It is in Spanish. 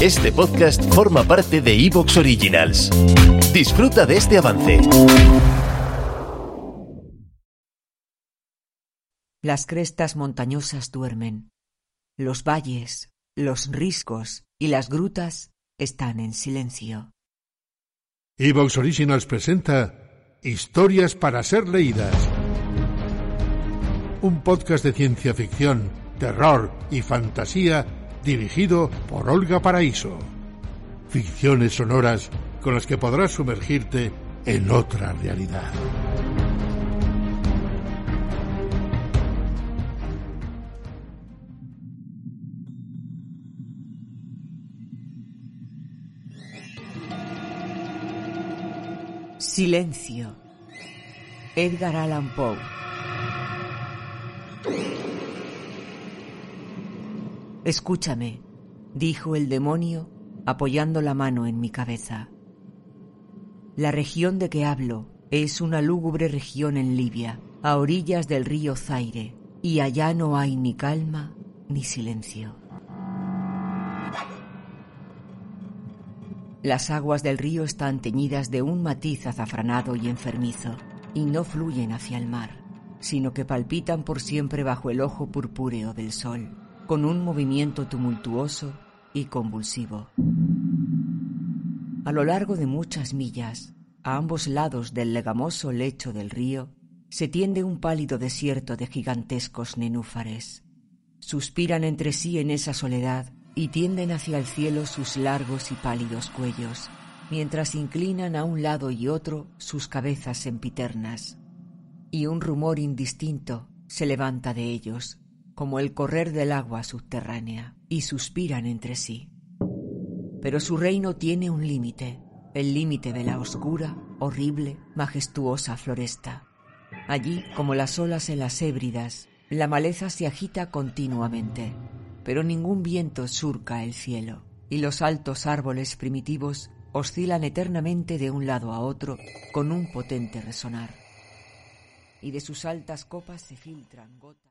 Este podcast forma parte de Evox Originals. Disfruta de este avance. Las crestas montañosas duermen. Los valles, los riscos y las grutas están en silencio. Evox Originals presenta Historias para ser leídas. Un podcast de ciencia ficción, terror y fantasía dirigido por Olga Paraíso. Ficciones sonoras con las que podrás sumergirte en otra realidad. Silencio. Edgar Allan Poe. Escúchame, dijo el demonio apoyando la mano en mi cabeza. La región de que hablo es una lúgubre región en Libia, a orillas del río Zaire, y allá no hay ni calma ni silencio. Las aguas del río están teñidas de un matiz azafranado y enfermizo, y no fluyen hacia el mar, sino que palpitan por siempre bajo el ojo purpúreo del sol, con un movimiento tumultuoso y convulsivo. A lo largo de muchas millas, a ambos lados del legamoso lecho del río, se tiende un pálido desierto de gigantescos nenúfares. Suspiran entre sí en esa soledad y tienden hacia el cielo sus largos y pálidos cuellos, mientras inclinan a un lado y otro sus cabezas sempiternas. Y un rumor indistinto se levanta de ellos, como el correr del agua subterránea, y suspiran entre sí. Pero su reino tiene un límite, el límite de la oscura, horrible, majestuosa floresta. Allí, como las olas en las hébridas, la maleza se agita continuamente, pero ningún viento surca el cielo, y los altos árboles primitivos oscilan eternamente de un lado a otro con un potente resonar. Y de sus altas copas se filtran gotas.